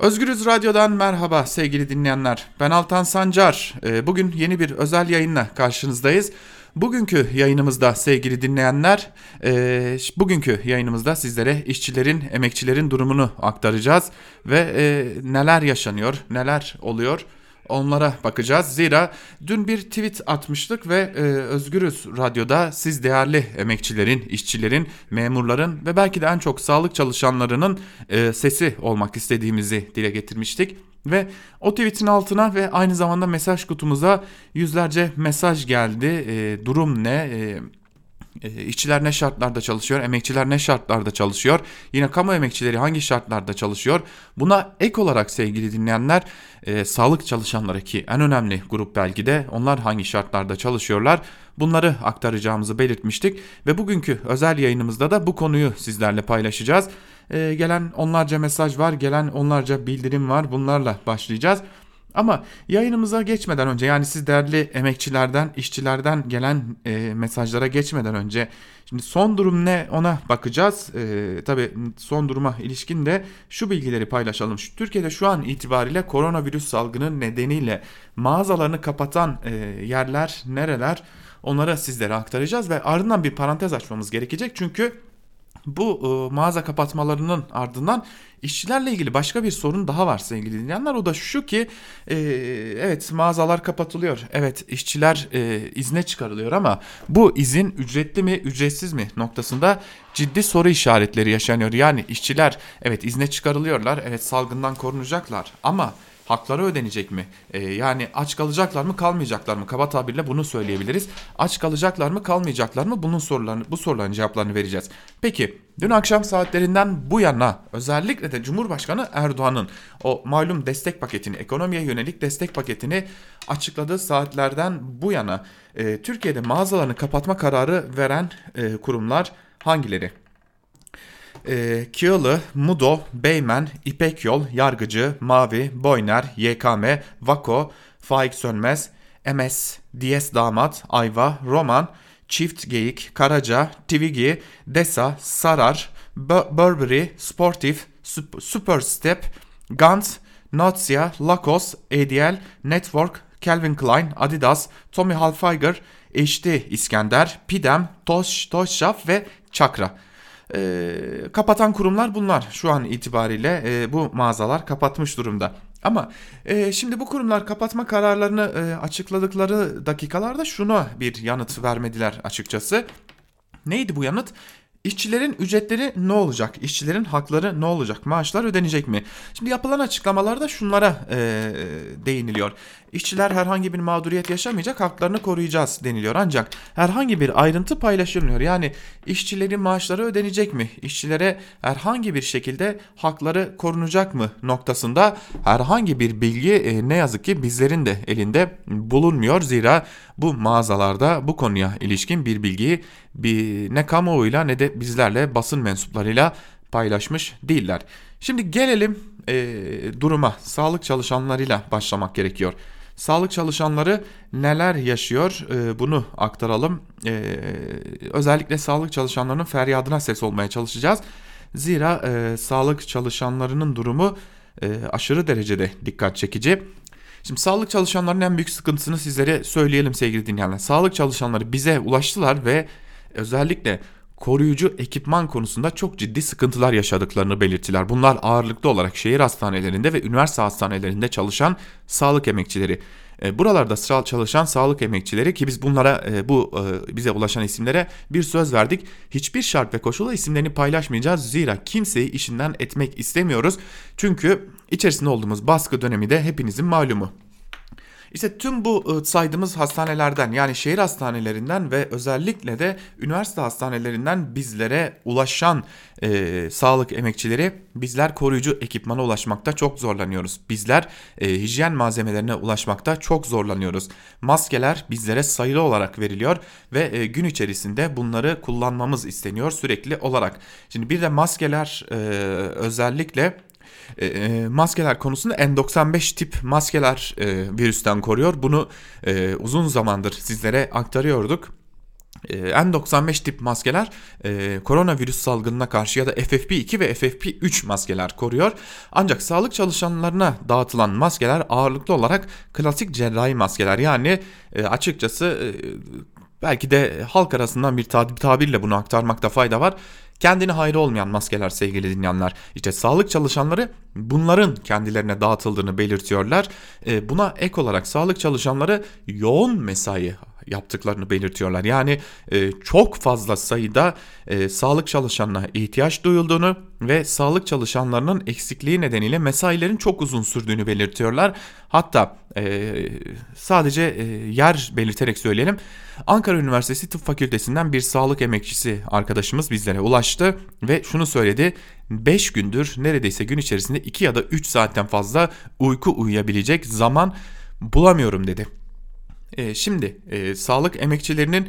Özgürüz Radyo'dan merhaba sevgili dinleyenler. Ben Altan Sancar. Ee, bugün yeni bir özel yayınla karşınızdayız. Bugünkü yayınımızda sevgili dinleyenler, e, bugünkü yayınımızda sizlere işçilerin, emekçilerin durumunu aktaracağız ve e, neler yaşanıyor, neler oluyor onlara bakacağız. Zira dün bir tweet atmıştık ve e, Özgürüz Radyo'da siz değerli emekçilerin, işçilerin, memurların ve belki de en çok sağlık çalışanlarının e, sesi olmak istediğimizi dile getirmiştik. Ve o tweetin altına ve aynı zamanda mesaj kutumuza yüzlerce mesaj geldi. E, durum ne? E, e, işçiler ne şartlarda çalışıyor, emekçiler ne şartlarda çalışıyor, yine kamu emekçileri hangi şartlarda çalışıyor. Buna ek olarak sevgili dinleyenler e, sağlık çalışanları ki en önemli grup belki de onlar hangi şartlarda çalışıyorlar bunları aktaracağımızı belirtmiştik. Ve bugünkü özel yayınımızda da bu konuyu sizlerle paylaşacağız. E, gelen onlarca mesaj var, gelen onlarca bildirim var bunlarla başlayacağız. Ama yayınımıza geçmeden önce yani siz değerli emekçilerden, işçilerden gelen e, mesajlara geçmeden önce şimdi son durum ne ona bakacağız. E, tabii son duruma ilişkin de şu bilgileri paylaşalım. Şu, Türkiye'de şu an itibariyle koronavirüs salgını nedeniyle mağazalarını kapatan e, yerler nereler onları sizlere aktaracağız ve ardından bir parantez açmamız gerekecek. Çünkü bu e, mağaza kapatmalarının ardından işçilerle ilgili başka bir sorun daha var sevgili dinleyenler. O da şu ki e, evet mağazalar kapatılıyor. Evet işçiler e, izne çıkarılıyor ama bu izin ücretli mi ücretsiz mi noktasında ciddi soru işaretleri yaşanıyor. Yani işçiler evet izne çıkarılıyorlar. Evet salgından korunacaklar ama hakları ödenecek mi? Ee, yani aç kalacaklar mı kalmayacaklar mı? Kaba tabirle bunu söyleyebiliriz. Aç kalacaklar mı kalmayacaklar mı? Bunun sorularını bu soruların cevaplarını vereceğiz. Peki dün akşam saatlerinden bu yana özellikle de Cumhurbaşkanı Erdoğan'ın o malum destek paketini, ekonomiye yönelik destek paketini açıkladığı saatlerden bu yana e, Türkiye'de mağazalarını kapatma kararı veren e, kurumlar hangileri? E, Kiyılı, Mudo, Beymen, İpek Yol, Yargıcı, Mavi, Boyner, YKM, Vako, Faik Sönmez, MS, DS Damat, Ayva, Roman, Çift Geyik, Karaca, Tivigi, Desa, Sarar, Burberry, Sportif, Super Step, Gant, Notsia, Lacoste, ADL, Network, Calvin Klein, Adidas, Tommy Hilfiger, HD İskender, Pidem, Tosh, Toshaf ve Chakra. E, kapatan kurumlar bunlar şu an itibariyle e, bu mağazalar kapatmış durumda. Ama e, şimdi bu kurumlar kapatma kararlarını e, açıkladıkları dakikalarda şuna bir yanıt vermediler açıkçası. Neydi bu yanıt? İşçilerin ücretleri ne olacak? İşçilerin hakları ne olacak? Maaşlar ödenecek mi? Şimdi yapılan açıklamalarda şunlara e, değiniliyor. İşçiler herhangi bir mağduriyet yaşamayacak, haklarını koruyacağız deniliyor. Ancak herhangi bir ayrıntı paylaşılmıyor. Yani işçilerin maaşları ödenecek mi? İşçilere herhangi bir şekilde hakları korunacak mı noktasında herhangi bir bilgi e, ne yazık ki bizlerin de elinde bulunmuyor. Zira bu mağazalarda bu konuya ilişkin bir bilgiyi bir, ne kamuoyuyla ne de bizlerle basın mensuplarıyla paylaşmış değiller. Şimdi gelelim e, duruma sağlık çalışanlarıyla başlamak gerekiyor. Sağlık çalışanları neler yaşıyor e, bunu aktaralım. E, özellikle sağlık çalışanlarının feryadına ses olmaya çalışacağız. Zira e, sağlık çalışanlarının durumu e, aşırı derecede dikkat çekici. Şimdi sağlık çalışanlarının en büyük sıkıntısını sizlere söyleyelim sevgili dinleyenler. Sağlık çalışanları bize ulaştılar ve özellikle koruyucu ekipman konusunda çok ciddi sıkıntılar yaşadıklarını belirttiler. Bunlar ağırlıklı olarak şehir hastanelerinde ve üniversite hastanelerinde çalışan sağlık emekçileri. E, buralarda çalışan sağlık emekçileri ki biz bunlara e, bu e, bize ulaşan isimlere bir söz verdik. Hiçbir şart ve koşula isimlerini paylaşmayacağız. Zira kimseyi işinden etmek istemiyoruz. Çünkü içerisinde olduğumuz baskı dönemi de hepinizin malumu. İşte tüm bu ıı, saydığımız hastanelerden yani şehir hastanelerinden ve özellikle de üniversite hastanelerinden bizlere ulaşan e, sağlık emekçileri bizler koruyucu ekipmana ulaşmakta çok zorlanıyoruz. Bizler e, hijyen malzemelerine ulaşmakta çok zorlanıyoruz. Maskeler bizlere sayılı olarak veriliyor ve e, gün içerisinde bunları kullanmamız isteniyor sürekli olarak. Şimdi bir de maskeler e, özellikle e, e, maskeler konusunda N95 tip maskeler e, virüsten koruyor. Bunu e, uzun zamandır sizlere aktarıyorduk. e, N95 tip maskeler e, koronavirüs salgınına karşı ya da FFP2 ve FFP3 maskeler koruyor. Ancak sağlık çalışanlarına dağıtılan maskeler ağırlıklı olarak klasik cerrahi maskeler yani e, açıkçası e, belki de halk arasından bir tabirle bunu aktarmakta fayda var kendini hayrı olmayan maskeler sevgili dinleyenler. İşte sağlık çalışanları bunların kendilerine dağıtıldığını belirtiyorlar. E, buna ek olarak sağlık çalışanları yoğun mesai yaptıklarını belirtiyorlar. Yani e, çok fazla sayıda e, sağlık çalışanına ihtiyaç duyulduğunu ve sağlık çalışanlarının eksikliği nedeniyle mesailerin çok uzun sürdüğünü belirtiyorlar. Hatta e, sadece e, yer belirterek söyleyelim. Ankara Üniversitesi Tıp Fakültesinden bir sağlık emekçisi arkadaşımız bizlere ulaştı ve şunu söyledi. 5 gündür neredeyse gün içerisinde 2 ya da 3 saatten fazla uyku uyuyabilecek zaman bulamıyorum dedi. E, şimdi e, sağlık emekçilerinin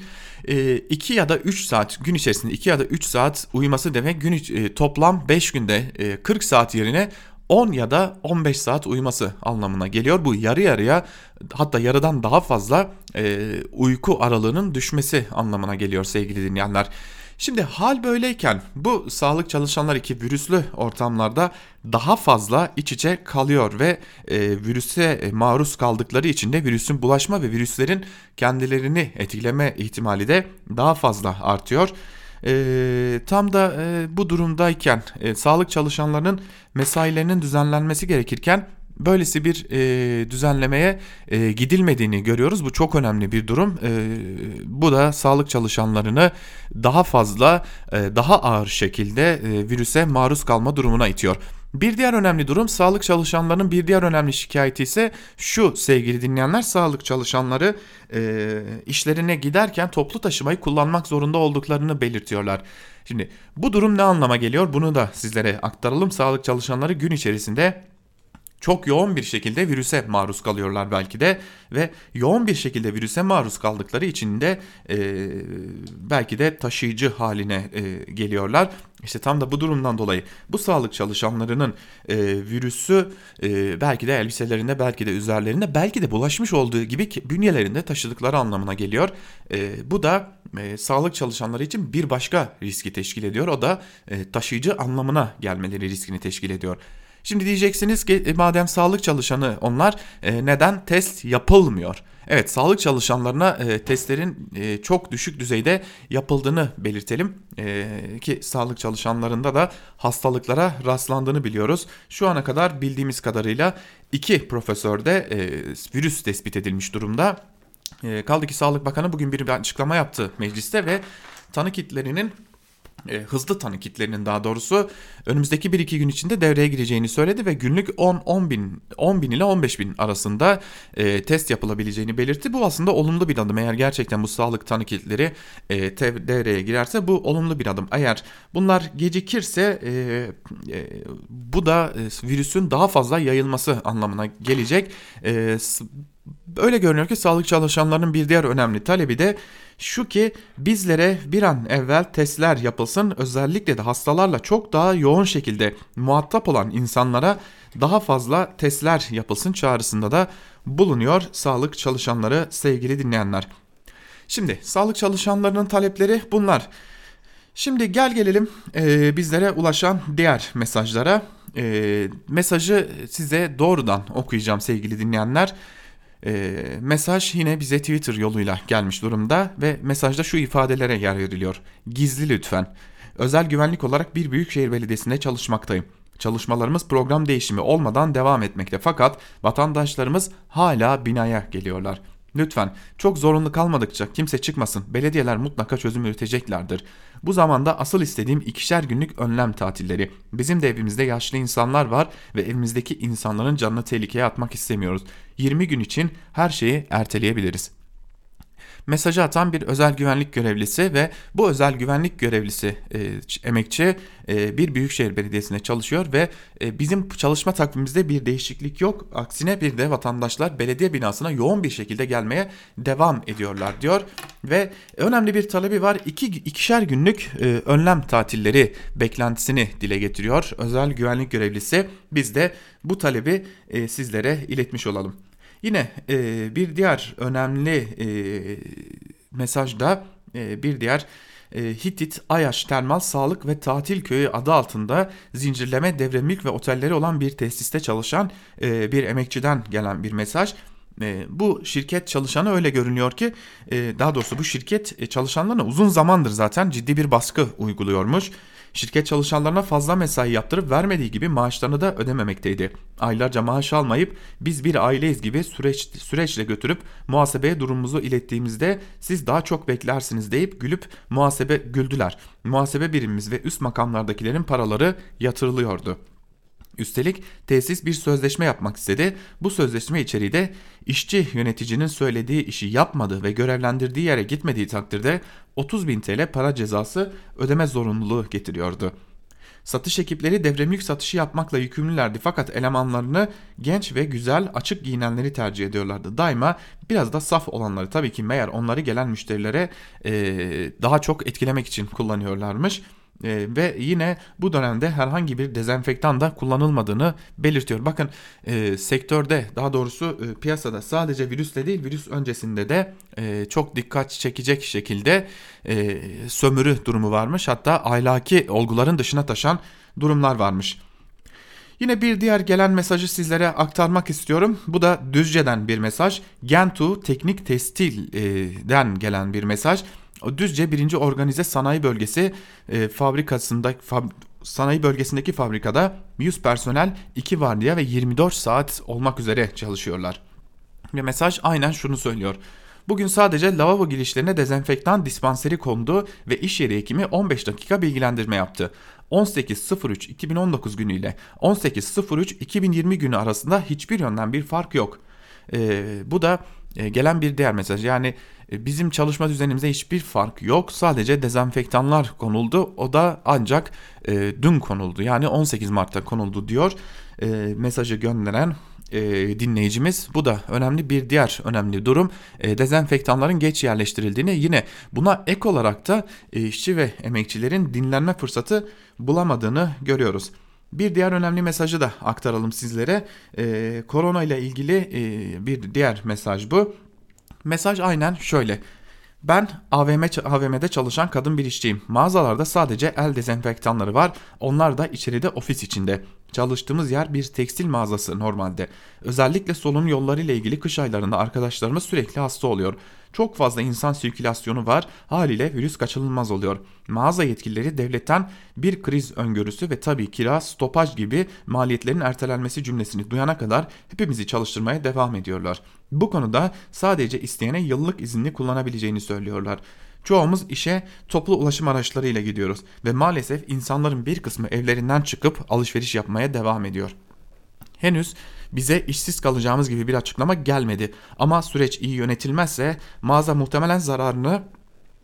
2 e, ya da 3 saat gün içerisinde 2 ya da 3 saat uyuması demek gün e, toplam 5 günde e, 40 saat yerine 10 ya da 15 saat uyuması anlamına geliyor. Bu yarı yarıya hatta yarıdan daha fazla e, uyku aralığının düşmesi anlamına geliyor sevgili dinleyenler. Şimdi hal böyleyken bu sağlık çalışanları ki virüslü ortamlarda daha fazla iç içe kalıyor ve e, virüse maruz kaldıkları için de virüsün bulaşma ve virüslerin kendilerini etkileme ihtimali de daha fazla artıyor. E, tam da e, bu durumdayken e, sağlık çalışanlarının mesailerinin düzenlenmesi gerekirken böylesi bir e, düzenlemeye e, gidilmediğini görüyoruz. Bu çok önemli bir durum. E, bu da sağlık çalışanlarını daha fazla, e, daha ağır şekilde e, virüse maruz kalma durumuna itiyor. Bir diğer önemli durum sağlık çalışanlarının bir diğer önemli şikayeti ise şu sevgili dinleyenler sağlık çalışanları e, işlerine giderken toplu taşımayı kullanmak zorunda olduklarını belirtiyorlar. Şimdi bu durum ne anlama geliyor bunu da sizlere aktaralım. Sağlık çalışanları gün içerisinde çok yoğun bir şekilde virüse maruz kalıyorlar belki de ve yoğun bir şekilde virüse maruz kaldıkları için de e, belki de taşıyıcı haline e, geliyorlar. İşte tam da bu durumdan dolayı bu sağlık çalışanlarının e, virüsü e, belki de elbiselerinde belki de üzerlerinde belki de bulaşmış olduğu gibi bünyelerinde taşıdıkları anlamına geliyor. E, bu da e, sağlık çalışanları için bir başka riski teşkil ediyor. O da e, taşıyıcı anlamına gelmeleri riskini teşkil ediyor. Şimdi diyeceksiniz ki e, madem sağlık çalışanı onlar e, neden test yapılmıyor? Evet sağlık çalışanlarına e, testlerin e, çok düşük düzeyde yapıldığını belirtelim e, ki sağlık çalışanlarında da hastalıklara rastlandığını biliyoruz. Şu ana kadar bildiğimiz kadarıyla iki profesörde e, virüs tespit edilmiş durumda. E, kaldı ki Sağlık Bakanı bugün bir açıklama yaptı mecliste ve tanı kitlerinin e, hızlı tanı kitlerinin daha doğrusu önümüzdeki 1-2 gün içinde devreye gireceğini söyledi ve günlük 10-10 bin, 10 bin ile 15 bin arasında e, test yapılabileceğini belirtti. Bu aslında olumlu bir adım. Eğer gerçekten bu sağlık tanı kitleri e, devreye girerse bu olumlu bir adım. Eğer bunlar gecikirse e, e, bu da e, virüsün daha fazla yayılması anlamına gelecek. E, öyle görünüyor ki sağlık çalışanlarının bir diğer önemli talebi de şu ki bizlere bir an evvel testler yapılsın özellikle de hastalarla çok daha yoğun şekilde muhatap olan insanlara daha fazla testler yapılsın çağrısında da bulunuyor sağlık çalışanları sevgili dinleyenler. Şimdi sağlık çalışanlarının talepleri bunlar. Şimdi gel gelelim e, bizlere ulaşan diğer mesajlara. E, mesajı size doğrudan okuyacağım sevgili dinleyenler. E, mesaj yine bize Twitter yoluyla gelmiş durumda ve mesajda şu ifadelere yer veriliyor. Gizli lütfen. Özel güvenlik olarak bir büyükşehir belediyesinde çalışmaktayım. Çalışmalarımız program değişimi olmadan devam etmekte fakat vatandaşlarımız hala binaya geliyorlar. Lütfen çok zorunlu kalmadıkça kimse çıkmasın. Belediyeler mutlaka çözüm üreteceklerdir. Bu zamanda asıl istediğim ikişer günlük önlem tatilleri. Bizim de evimizde yaşlı insanlar var ve evimizdeki insanların canını tehlikeye atmak istemiyoruz. 20 gün için her şeyi erteleyebiliriz mesajı atan bir özel güvenlik görevlisi ve bu özel güvenlik görevlisi e, emekçi e, bir büyükşehir belediyesinde çalışıyor ve e, bizim çalışma takvimimizde bir değişiklik yok. Aksine bir de vatandaşlar belediye binasına yoğun bir şekilde gelmeye devam ediyorlar diyor ve önemli bir talebi var. İki, ikişer günlük e, önlem tatilleri beklentisini dile getiriyor. Özel güvenlik görevlisi biz de bu talebi e, sizlere iletmiş olalım. Yine e, bir diğer önemli e, mesaj da e, bir diğer e, Hitit Ayaş Termal Sağlık ve Tatil Köyü adı altında zincirleme devre mülk ve otelleri olan bir tesiste çalışan e, bir emekçiden gelen bir mesaj. E, bu şirket çalışanı öyle görünüyor ki e, daha doğrusu bu şirket e, çalışanlarına uzun zamandır zaten ciddi bir baskı uyguluyormuş. Şirket çalışanlarına fazla mesai yaptırıp vermediği gibi maaşlarını da ödememekteydi. Aylarca maaş almayıp biz bir aileyiz gibi süreç, süreçle götürüp muhasebeye durumumuzu ilettiğimizde siz daha çok beklersiniz deyip gülüp muhasebe güldüler. Muhasebe birimimiz ve üst makamlardakilerin paraları yatırılıyordu. Üstelik tesis bir sözleşme yapmak istedi. Bu sözleşme içeriği de işçi yöneticinin söylediği işi yapmadı ve görevlendirdiği yere gitmediği takdirde 30 bin TL para cezası ödeme zorunluluğu getiriyordu. Satış ekipleri devremlik satışı yapmakla yükümlülerdi fakat elemanlarını genç ve güzel açık giyinenleri tercih ediyorlardı. Daima biraz da saf olanları tabii ki meğer onları gelen müşterilere e, daha çok etkilemek için kullanıyorlarmış. E, ve yine bu dönemde herhangi bir dezenfektan da kullanılmadığını belirtiyor. Bakın e, sektörde daha doğrusu e, piyasada sadece virüsle değil virüs öncesinde de e, çok dikkat çekecek şekilde e, sömürü durumu varmış. Hatta ahlaki olguların dışına taşan durumlar varmış. Yine bir diğer gelen mesajı sizlere aktarmak istiyorum. Bu da Düzce'den bir mesaj. Gentu Teknik Testil'den gelen bir mesaj. Düzce 1. Organize Sanayi Bölgesi e, fabrikasında fab, sanayi bölgesindeki fabrikada 100 personel 2 vardiya ve 24 saat olmak üzere çalışıyorlar. Ve mesaj aynen şunu söylüyor. Bugün sadece lavabo girişlerine dezenfektan dispanseri kondu ve iş yeri hekimi 15 dakika bilgilendirme yaptı. 18.03.2019 günü ile 18.03.2020 günü arasında hiçbir yönden bir fark yok. Ee, bu da e, gelen bir diğer mesaj. Yani bizim çalışma düzenimizde hiçbir fark yok. Sadece dezenfektanlar konuldu. O da ancak e, dün konuldu. Yani 18 Mart'ta konuldu diyor e, mesajı gönderen e, dinleyicimiz. Bu da önemli bir diğer önemli durum. E, dezenfektanların geç yerleştirildiğini yine buna ek olarak da e, işçi ve emekçilerin dinlenme fırsatı bulamadığını görüyoruz. Bir diğer önemli mesajı da aktaralım sizlere. Ee, korona ile ilgili e, bir diğer mesaj bu. Mesaj aynen şöyle. Ben AVM, AVM'de çalışan kadın bir işçiyim. Mağazalarda sadece el dezenfektanları var. Onlar da içeride ofis içinde. Çalıştığımız yer bir tekstil mağazası normalde. Özellikle solunum yolları ile ilgili kış aylarında arkadaşlarımız sürekli hasta oluyor. Çok fazla insan sirkülasyonu var. Haliyle virüs kaçınılmaz oluyor. Mağaza yetkilileri devletten bir kriz öngörüsü ve tabii kira, stopaj gibi maliyetlerin ertelenmesi cümlesini duyana kadar hepimizi çalıştırmaya devam ediyorlar. Bu konuda sadece isteyene yıllık izinli kullanabileceğini söylüyorlar. Çoğumuz işe toplu ulaşım araçlarıyla gidiyoruz ve maalesef insanların bir kısmı evlerinden çıkıp alışveriş yapmaya devam ediyor. Henüz bize işsiz kalacağımız gibi bir açıklama gelmedi ama süreç iyi yönetilmezse mağaza muhtemelen zararını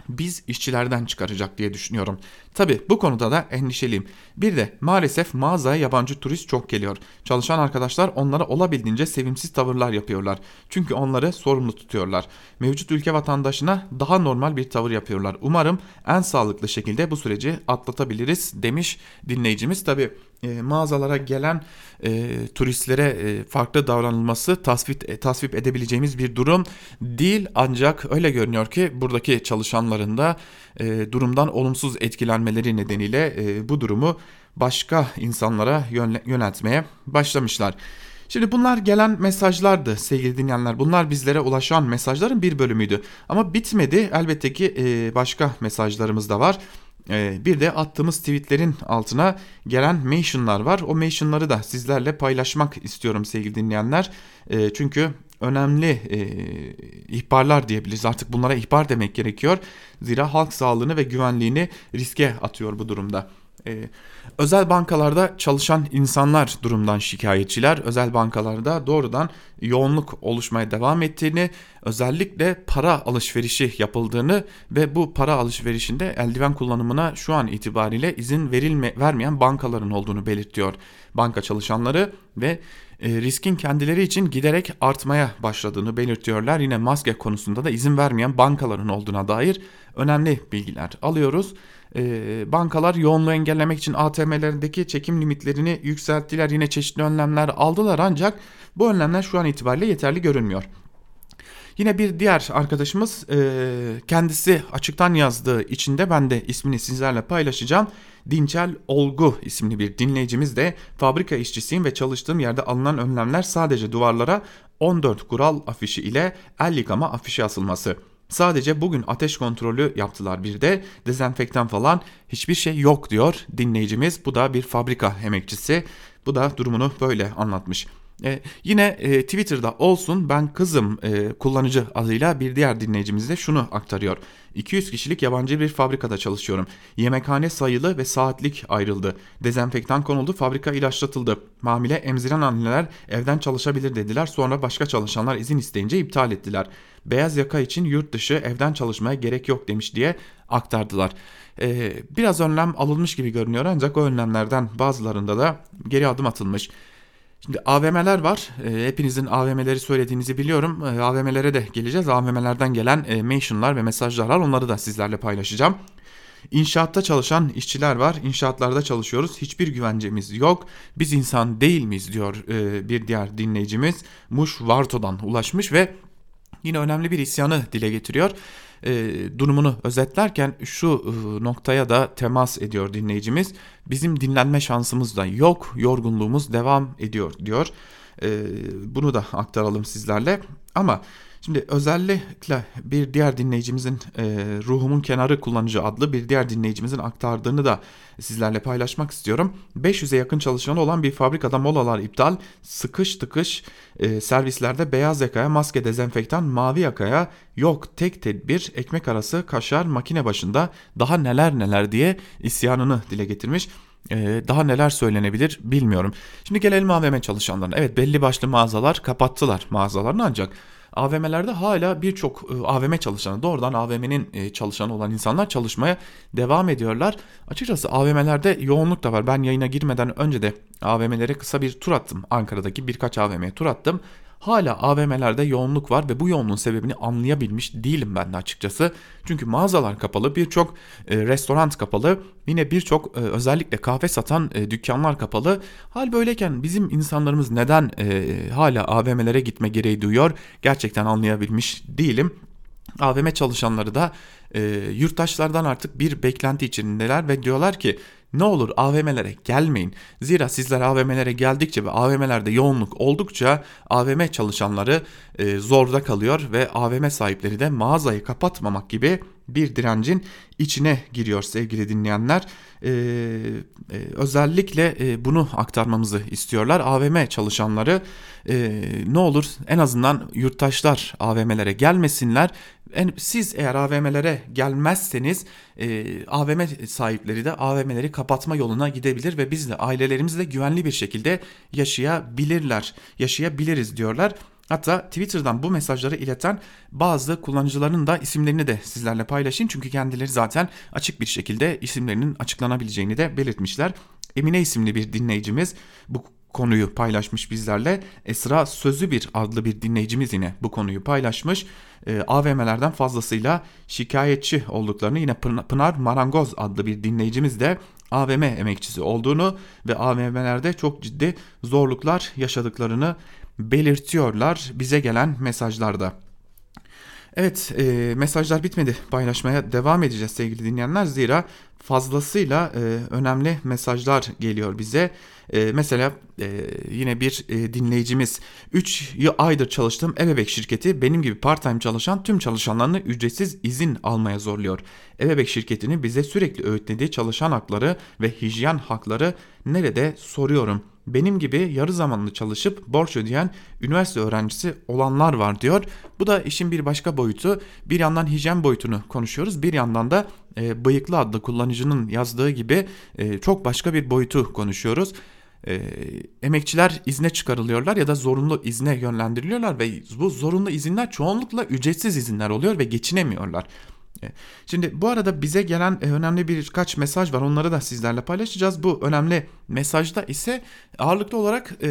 biz işçilerden çıkaracak diye düşünüyorum. Tabi bu konuda da endişeliyim. Bir de maalesef mağazaya yabancı turist çok geliyor. Çalışan arkadaşlar onlara olabildiğince sevimsiz tavırlar yapıyorlar. Çünkü onları sorumlu tutuyorlar. Mevcut ülke vatandaşına daha normal bir tavır yapıyorlar. Umarım en sağlıklı şekilde bu süreci atlatabiliriz demiş dinleyicimiz. Tabi e, mağazalara gelen e, turistlere e, farklı davranılması tasvip, e, tasvip edebileceğimiz bir durum değil. Ancak öyle görünüyor ki buradaki çalışanların da e, durumdan olumsuz etkilenmeleri nedeniyle e, bu durumu başka insanlara yöneltmeye başlamışlar. Şimdi bunlar gelen mesajlardı sevgili dinleyenler. Bunlar bizlere ulaşan mesajların bir bölümüydü. Ama bitmedi. Elbette ki e, başka mesajlarımız da var. E, bir de attığımız tweetlerin altına gelen mentionlar var. O mentionları da sizlerle paylaşmak istiyorum sevgili dinleyenler. E, çünkü önemli e, ihbarlar diyebiliriz. Artık bunlara ihbar demek gerekiyor. Zira halk sağlığını ve güvenliğini riske atıyor bu durumda. Ee, özel bankalarda çalışan insanlar durumdan şikayetçiler. Özel bankalarda doğrudan yoğunluk oluşmaya devam ettiğini, özellikle para alışverişi yapıldığını ve bu para alışverişinde eldiven kullanımına şu an itibariyle izin verilme vermeyen bankaların olduğunu belirtiyor. Banka çalışanları ve e, riskin kendileri için giderek artmaya başladığını belirtiyorlar. Yine maske konusunda da izin vermeyen bankaların olduğuna dair önemli bilgiler alıyoruz. E, bankalar yoğunluğu engellemek için ATM'lerindeki çekim limitlerini yükselttiler. Yine çeşitli önlemler aldılar ancak bu önlemler şu an itibariyle yeterli görünmüyor. Yine bir diğer arkadaşımız e, kendisi açıktan yazdığı içinde ben de ismini sizlerle paylaşacağım. Dinçel Olgu isimli bir dinleyicimiz de fabrika işçisiyim ve çalıştığım yerde alınan önlemler sadece duvarlara 14 kural afişi ile el yıkama afişi asılması. Sadece bugün ateş kontrolü yaptılar bir de dezenfektan falan hiçbir şey yok diyor dinleyicimiz. Bu da bir fabrika emekçisi. Bu da durumunu böyle anlatmış. E, yine e, Twitter'da olsun ben kızım e, kullanıcı adıyla bir diğer dinleyicimiz de şunu aktarıyor. 200 kişilik yabancı bir fabrikada çalışıyorum. Yemekhane sayılı ve saatlik ayrıldı. Dezenfektan konuldu, fabrika ilaçlatıldı. Mamile emziren anneler evden çalışabilir dediler. Sonra başka çalışanlar izin isteyince iptal ettiler. Beyaz yaka için yurt dışı evden çalışmaya gerek yok demiş diye aktardılar. Ee, biraz önlem alınmış gibi görünüyor ancak o önlemlerden bazılarında da geri adım atılmış. Şimdi AVM'ler var. E, hepinizin AVM'leri söylediğinizi biliyorum. E, AVM'lere de geleceğiz. AVM'lerden gelen e, mentionlar ve mesajlar var. Onları da sizlerle paylaşacağım. İnşaatta çalışan işçiler var. İnşaatlarda çalışıyoruz. Hiçbir güvencemiz yok. Biz insan değil miyiz diyor e, bir diğer dinleyicimiz. Muş Varto'dan ulaşmış ve yine önemli bir isyanı dile getiriyor e, durumunu özetlerken şu e, noktaya da temas ediyor dinleyicimiz. Bizim dinlenme şansımız da yok, yorgunluğumuz devam ediyor diyor. E, bunu da aktaralım sizlerle. Ama Şimdi özellikle bir diğer dinleyicimizin e, Ruhumun Kenarı kullanıcı adlı bir diğer dinleyicimizin aktardığını da sizlerle paylaşmak istiyorum. 500'e yakın çalışanı olan bir fabrikada molalar iptal, sıkış tıkış e, servislerde beyaz yakaya maske dezenfektan, mavi yakaya yok tek tedbir, ekmek arası, kaşar, makine başında daha neler neler diye isyanını dile getirmiş. Ee, daha neler söylenebilir bilmiyorum. Şimdi gelelim AVM çalışanlarına. Evet belli başlı mağazalar kapattılar mağazalarını ancak AVM'lerde hala birçok e, AVM çalışanı doğrudan AVM'nin e, çalışanı olan insanlar çalışmaya devam ediyorlar. Açıkçası AVM'lerde yoğunluk da var. Ben yayına girmeden önce de AVM'lere kısa bir tur attım. Ankara'daki birkaç AVM'ye tur attım hala AVM'lerde yoğunluk var ve bu yoğunluğun sebebini anlayabilmiş değilim ben de açıkçası. Çünkü mağazalar kapalı, birçok e, restoran kapalı, yine birçok e, özellikle kahve satan e, dükkanlar kapalı. Hal böyleyken bizim insanlarımız neden e, hala AVM'lere gitme gereği duyuyor gerçekten anlayabilmiş değilim. AVM çalışanları da e, yurttaşlardan artık bir beklenti içindeler ve diyorlar ki ne olur AVM'lere gelmeyin. Zira sizler AVM'lere geldikçe ve AVM'lerde yoğunluk oldukça AVM çalışanları e, zorda kalıyor ve AVM sahipleri de mağazayı kapatmamak gibi bir direncin içine giriyor sevgili dinleyenler. Ee, e, özellikle e, bunu aktarmamızı istiyorlar. AVM çalışanları e, ne olur en azından yurttaşlar AVM'lere gelmesinler. Siz eğer AVM'lere gelmezseniz e, AVM sahipleri de AVM'leri kapatma yoluna gidebilir ve biz de ailelerimizle güvenli bir şekilde yaşayabilirler, yaşayabiliriz diyorlar. Hatta Twitter'dan bu mesajları ileten bazı kullanıcıların da isimlerini de sizlerle paylaşayım. Çünkü kendileri zaten açık bir şekilde isimlerinin açıklanabileceğini de belirtmişler. Emine isimli bir dinleyicimiz bu konuyu paylaşmış bizlerle. Esra Sözü bir adlı bir dinleyicimiz yine bu konuyu paylaşmış. E, AVM'lerden fazlasıyla şikayetçi olduklarını yine Pınar Marangoz adlı bir dinleyicimiz de AVM emekçisi olduğunu ve AVM'lerde çok ciddi zorluklar yaşadıklarını belirtiyorlar bize gelen mesajlarda. Evet e, mesajlar bitmedi paylaşmaya devam edeceğiz sevgili dinleyenler zira fazlasıyla e, önemli mesajlar geliyor bize. E, mesela e, yine bir e, dinleyicimiz 3 aydır çalıştığım ebebek şirketi benim gibi part time çalışan tüm çalışanlarını ücretsiz izin almaya zorluyor. Ebebek şirketini bize sürekli öğütlediği çalışan hakları ve hijyen hakları nerede soruyorum benim gibi yarı zamanlı çalışıp borç ödeyen üniversite öğrencisi olanlar var diyor. Bu da işin bir başka boyutu. Bir yandan hijyen boyutunu konuşuyoruz. Bir yandan da e, Bıyıklı adlı kullanıcının yazdığı gibi e, çok başka bir boyutu konuşuyoruz. E, emekçiler izne çıkarılıyorlar ya da zorunlu izne yönlendiriliyorlar ve bu zorunlu izinler çoğunlukla ücretsiz izinler oluyor ve geçinemiyorlar. E, şimdi bu arada bize gelen e, önemli birkaç mesaj var. Onları da sizlerle paylaşacağız. Bu önemli mesajda ise ağırlıklı olarak e,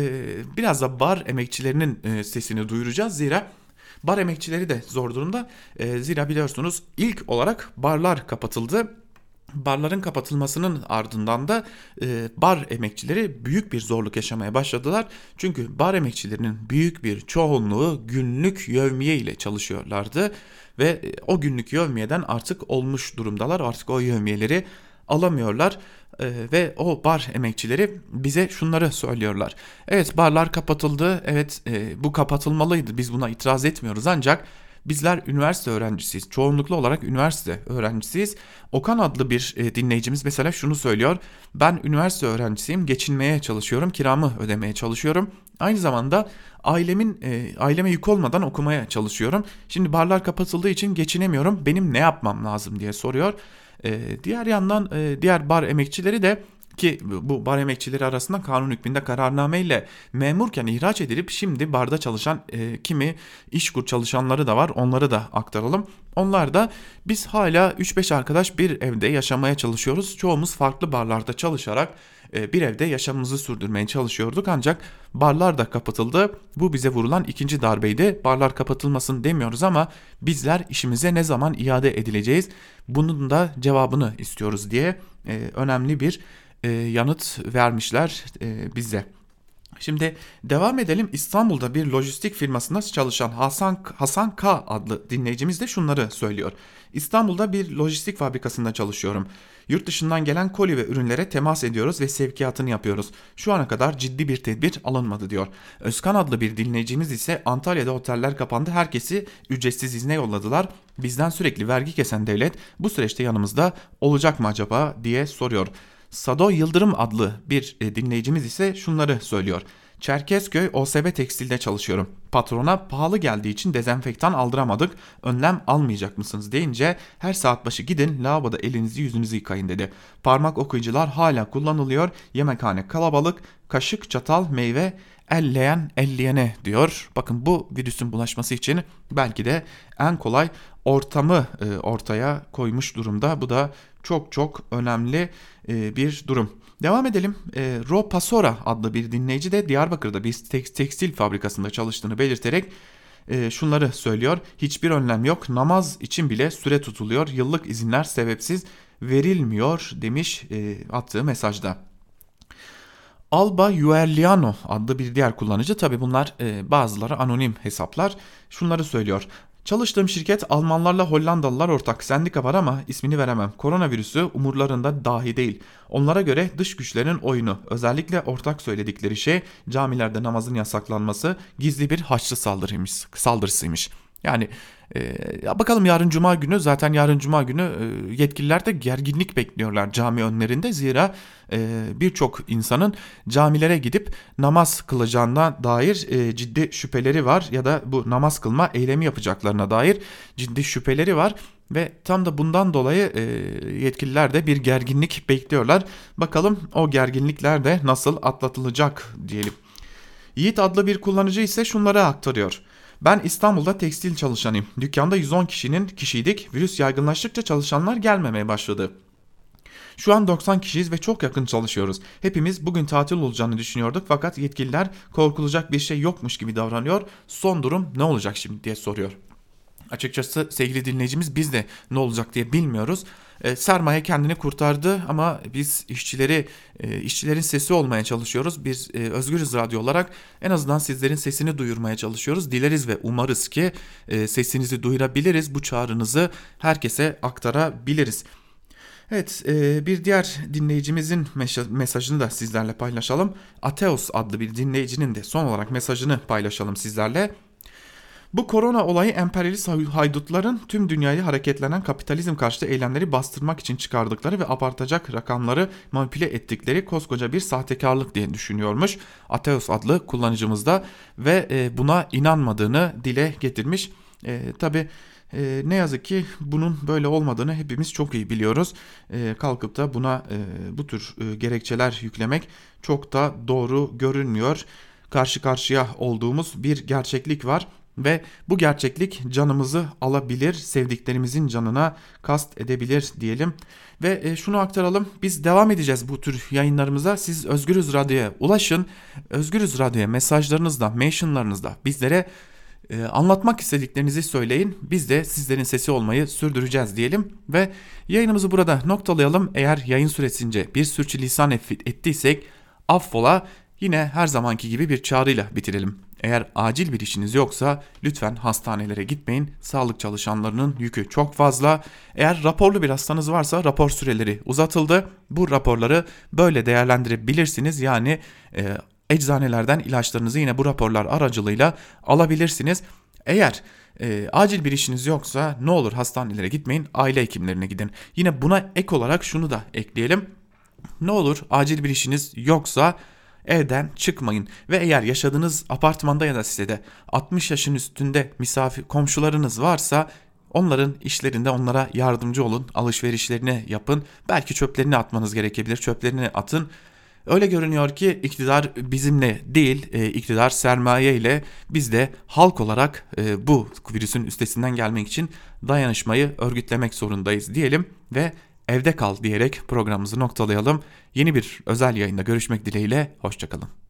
biraz da bar emekçilerinin sesini duyuracağız. Zira bar emekçileri de zor durumda. Zira biliyorsunuz ilk olarak barlar kapatıldı Barların kapatılmasının ardından da bar emekçileri büyük bir zorluk yaşamaya başladılar. Çünkü bar emekçilerinin büyük bir çoğunluğu günlük yövmiye ile çalışıyorlardı ve e, o günlük yövmiyeden artık olmuş durumdalar. Artık o yövmiyeleri alamıyorlar e, ve o bar emekçileri bize şunları söylüyorlar. Evet barlar kapatıldı. Evet e, bu kapatılmalıydı. Biz buna itiraz etmiyoruz ancak Bizler üniversite öğrencisiyiz. Çoğunluklu olarak üniversite öğrencisiyiz. Okan adlı bir e, dinleyicimiz mesela şunu söylüyor. Ben üniversite öğrencisiyim. Geçinmeye çalışıyorum. Kiramı ödemeye çalışıyorum. Aynı zamanda ailemin e, aileme yük olmadan okumaya çalışıyorum. Şimdi barlar kapatıldığı için geçinemiyorum. Benim ne yapmam lazım diye soruyor. E, diğer yandan diğer bar emekçileri de ki bu bar emekçileri arasında kanun hükmünde kararname ile memurken ihraç edilip şimdi barda çalışan e, kimi işkur çalışanları da var onları da aktaralım. Onlar da biz hala 3-5 arkadaş bir evde yaşamaya çalışıyoruz. Çoğumuz farklı barlarda çalışarak e, bir evde yaşamımızı sürdürmeye çalışıyorduk ancak barlar da kapatıldı. Bu bize vurulan ikinci darbeydi. Barlar kapatılmasın demiyoruz ama bizler işimize ne zaman iade edileceğiz? Bunun da cevabını istiyoruz diye e, önemli bir e, yanıt vermişler e, bize. Şimdi devam edelim. İstanbul'da bir lojistik firmasında çalışan Hasan Hasan K adlı dinleyicimiz de şunları söylüyor. İstanbul'da bir lojistik fabrikasında çalışıyorum. Yurt dışından gelen koli ve ürünlere temas ediyoruz ve sevkiyatını yapıyoruz. Şu ana kadar ciddi bir tedbir alınmadı diyor. Özkan adlı bir dinleyicimiz ise Antalya'da oteller kapandı. Herkesi ücretsiz izne yolladılar. Bizden sürekli vergi kesen devlet bu süreçte yanımızda olacak mı acaba diye soruyor. Sado Yıldırım adlı bir e, dinleyicimiz ise şunları söylüyor. Çerkezköy OSB Tekstil'de çalışıyorum. Patrona pahalı geldiği için dezenfektan aldıramadık. Önlem almayacak mısınız deyince her saat başı gidin lavaboda elinizi yüzünüzü yıkayın dedi. Parmak okuyucular hala kullanılıyor. Yemekhane kalabalık. Kaşık, çatal, meyve elleyen elleyene diyor. Bakın bu virüsün bulaşması için belki de en kolay ortamı e, ortaya koymuş durumda. Bu da çok çok önemli e, bir durum. Devam edelim. E, Ro Pasora adlı bir dinleyici de Diyarbakır'da bir tekstil fabrikasında çalıştığını belirterek e, şunları söylüyor. Hiçbir önlem yok. Namaz için bile süre tutuluyor. Yıllık izinler sebepsiz verilmiyor demiş attığı mesajda. Alba Yuerliano adlı bir diğer kullanıcı tabi bunlar bazıları anonim hesaplar şunları söylüyor. Çalıştığım şirket Almanlarla Hollandalılar ortak sendika var ama ismini veremem. Koronavirüsü umurlarında dahi değil. Onlara göre dış güçlerin oyunu özellikle ortak söyledikleri şey camilerde namazın yasaklanması gizli bir haçlı saldırıymış, saldırısıymış. Yani e, bakalım yarın cuma günü zaten yarın cuma günü e, yetkililer de gerginlik bekliyorlar cami önlerinde. Zira e, birçok insanın camilere gidip namaz kılacağına dair e, ciddi şüpheleri var. Ya da bu namaz kılma eylemi yapacaklarına dair ciddi şüpheleri var. Ve tam da bundan dolayı e, yetkililer de bir gerginlik bekliyorlar. Bakalım o gerginlikler de nasıl atlatılacak diyelim. Yiğit adlı bir kullanıcı ise şunları aktarıyor. Ben İstanbul'da tekstil çalışanıyım. Dükkanda 110 kişinin kişiydik. Virüs yaygınlaştıkça çalışanlar gelmemeye başladı. Şu an 90 kişiyiz ve çok yakın çalışıyoruz. Hepimiz bugün tatil olacağını düşünüyorduk fakat yetkililer korkulacak bir şey yokmuş gibi davranıyor. Son durum ne olacak şimdi diye soruyor. Açıkçası sevgili dinleyicimiz biz de ne olacak diye bilmiyoruz. E, sermaye kendini kurtardı ama biz işçileri e, işçilerin sesi olmaya çalışıyoruz. Biz e, Özgürüz Radyo olarak en azından sizlerin sesini duyurmaya çalışıyoruz. Dileriz ve umarız ki e, sesinizi duyurabiliriz. Bu çağrınızı herkese aktarabiliriz. Evet e, bir diğer dinleyicimizin mesajını da sizlerle paylaşalım. Ateos adlı bir dinleyicinin de son olarak mesajını paylaşalım sizlerle. Bu korona olayı emperyalist haydutların tüm dünyayı hareketlenen kapitalizm karşıtı eylemleri bastırmak için çıkardıkları ve abartacak rakamları manipüle ettikleri koskoca bir sahtekarlık diye düşünüyormuş. Ateos adlı kullanıcımız da ve e, buna inanmadığını dile getirmiş. E, Tabi e, ne yazık ki bunun böyle olmadığını hepimiz çok iyi biliyoruz. E, kalkıp da buna e, bu tür e, gerekçeler yüklemek çok da doğru görünmüyor. Karşı karşıya olduğumuz bir gerçeklik var ve bu gerçeklik canımızı alabilir, sevdiklerimizin canına kast edebilir diyelim. Ve e, şunu aktaralım, biz devam edeceğiz bu tür yayınlarımıza. Siz Özgürüz Radyo'ya ulaşın. Özgürüz Radyo'ya mesajlarınızda, mentionlarınızda bizlere Ee, anlatmak istediklerinizi söyleyin. Biz de sizlerin sesi olmayı sürdüreceğiz diyelim ve yayınımızı burada noktalayalım. Eğer yayın süresince bir sürçülisan ettiysek affola. Yine her zamanki gibi bir çağrıyla bitirelim. Eğer acil bir işiniz yoksa lütfen hastanelere gitmeyin. Sağlık çalışanlarının yükü çok fazla. Eğer raporlu bir hastanız varsa rapor süreleri uzatıldı. Bu raporları böyle değerlendirebilirsiniz. Yani e, eczanelerden ilaçlarınızı yine bu raporlar aracılığıyla alabilirsiniz. Eğer e, acil bir işiniz yoksa ne olur hastanelere gitmeyin, aile hekimlerine gidin. Yine buna ek olarak şunu da ekleyelim. Ne olur acil bir işiniz yoksa evden çıkmayın ve eğer yaşadığınız apartmanda ya da sitede 60 yaşın üstünde misafir komşularınız varsa onların işlerinde onlara yardımcı olun, alışverişlerini yapın. Belki çöplerini atmanız gerekebilir. Çöplerini atın. Öyle görünüyor ki iktidar bizimle değil, e, iktidar sermaye ile biz de halk olarak e, bu virüsün üstesinden gelmek için dayanışmayı örgütlemek zorundayız diyelim ve evde kal diyerek programımızı noktalayalım. Yeni bir özel yayında görüşmek dileğiyle, hoşçakalın.